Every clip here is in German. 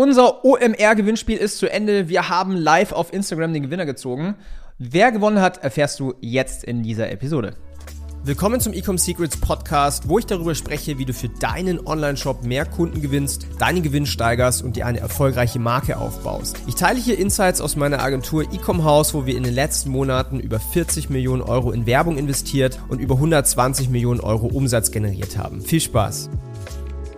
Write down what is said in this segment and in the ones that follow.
Unser OMR-Gewinnspiel ist zu Ende. Wir haben live auf Instagram den Gewinner gezogen. Wer gewonnen hat, erfährst du jetzt in dieser Episode. Willkommen zum Ecom Secrets Podcast, wo ich darüber spreche, wie du für deinen Online-Shop mehr Kunden gewinnst, deinen Gewinn steigerst und dir eine erfolgreiche Marke aufbaust. Ich teile hier Insights aus meiner Agentur Ecom House, wo wir in den letzten Monaten über 40 Millionen Euro in Werbung investiert und über 120 Millionen Euro Umsatz generiert haben. Viel Spaß!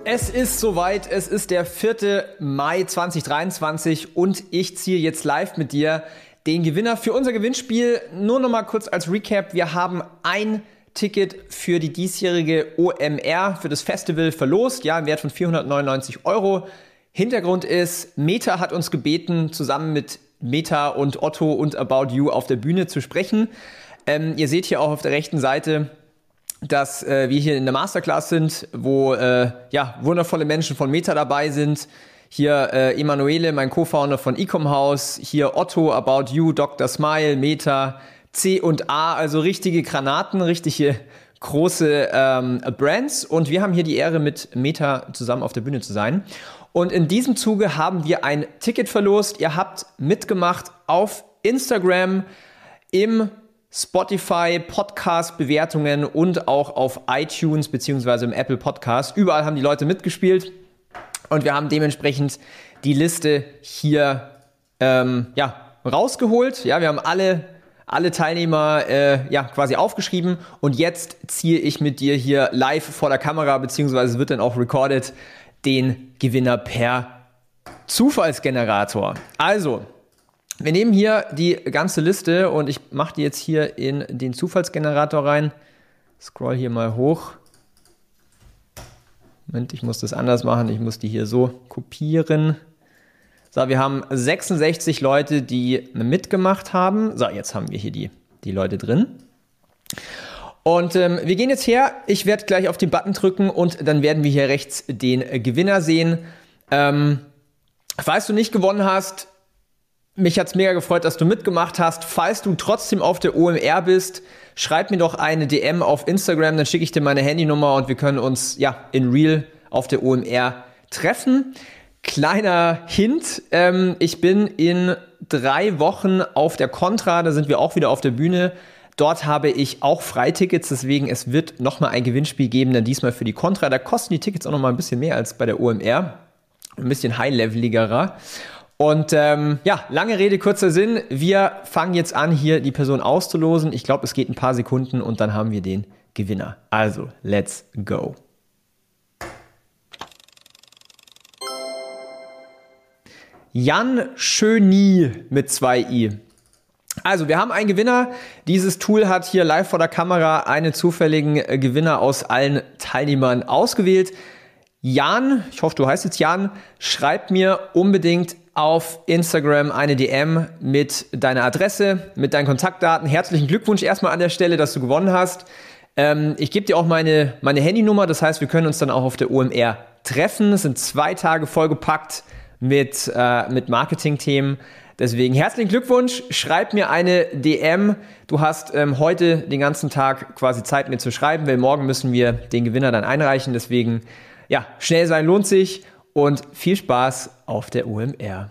Es ist soweit, es ist der 4. Mai 2023 und ich ziehe jetzt live mit dir den Gewinner für unser Gewinnspiel. Nur noch mal kurz als Recap, wir haben ein Ticket für die diesjährige OMR, für das Festival verlost, ja, im Wert von 499 Euro. Hintergrund ist, Meta hat uns gebeten, zusammen mit Meta und Otto und About You auf der Bühne zu sprechen. Ähm, ihr seht hier auch auf der rechten Seite dass äh, wir hier in der Masterclass sind, wo äh, ja wundervolle Menschen von Meta dabei sind. Hier äh, Emanuele, mein Co-Founder von Ecom House, hier Otto, About You, Dr. Smile, Meta, C und A, also richtige Granaten, richtige große ähm, Brands. Und wir haben hier die Ehre, mit Meta zusammen auf der Bühne zu sein. Und in diesem Zuge haben wir ein Ticket verlost. Ihr habt mitgemacht auf Instagram im Spotify, Podcast-Bewertungen und auch auf iTunes beziehungsweise im Apple Podcast. Überall haben die Leute mitgespielt und wir haben dementsprechend die Liste hier ähm, ja, rausgeholt. Ja, wir haben alle, alle Teilnehmer äh, ja, quasi aufgeschrieben und jetzt ziehe ich mit dir hier live vor der Kamera beziehungsweise wird dann auch recorded den Gewinner per Zufallsgenerator. Also, wir nehmen hier die ganze Liste und ich mache die jetzt hier in den Zufallsgenerator rein. Scroll hier mal hoch. Moment, ich muss das anders machen. Ich muss die hier so kopieren. So, wir haben 66 Leute, die mitgemacht haben. So, jetzt haben wir hier die, die Leute drin. Und ähm, wir gehen jetzt her. Ich werde gleich auf den Button drücken und dann werden wir hier rechts den Gewinner sehen. Ähm, falls du nicht gewonnen hast, mich hat's mega gefreut, dass du mitgemacht hast. Falls du trotzdem auf der OMR bist, schreib mir doch eine DM auf Instagram, dann schicke ich dir meine Handynummer und wir können uns ja in Real auf der OMR treffen. Kleiner Hint, ähm, ich bin in drei Wochen auf der Contra, da sind wir auch wieder auf der Bühne. Dort habe ich auch Freitickets, deswegen es wird nochmal ein Gewinnspiel geben, dann diesmal für die Contra. Da kosten die Tickets auch nochmal ein bisschen mehr als bei der OMR. Ein bisschen high-leveligerer. Und ähm, ja, lange Rede, kurzer Sinn. Wir fangen jetzt an, hier die Person auszulosen. Ich glaube, es geht ein paar Sekunden und dann haben wir den Gewinner. Also, let's go. Jan Schöni mit zwei i. Also, wir haben einen Gewinner. Dieses Tool hat hier live vor der Kamera einen zufälligen Gewinner aus allen Teilnehmern ausgewählt. Jan, ich hoffe, du heißt jetzt Jan, schreib mir unbedingt auf Instagram eine DM mit deiner Adresse, mit deinen Kontaktdaten. Herzlichen Glückwunsch erstmal an der Stelle, dass du gewonnen hast. Ähm, ich gebe dir auch meine, meine Handynummer, das heißt, wir können uns dann auch auf der OMR treffen. Es sind zwei Tage vollgepackt mit, äh, mit Marketing-Themen. Deswegen herzlichen Glückwunsch, schreib mir eine DM. Du hast ähm, heute den ganzen Tag quasi Zeit, mir zu schreiben, weil morgen müssen wir den Gewinner dann einreichen. Deswegen, ja, schnell sein lohnt sich und viel Spaß auf der OMR.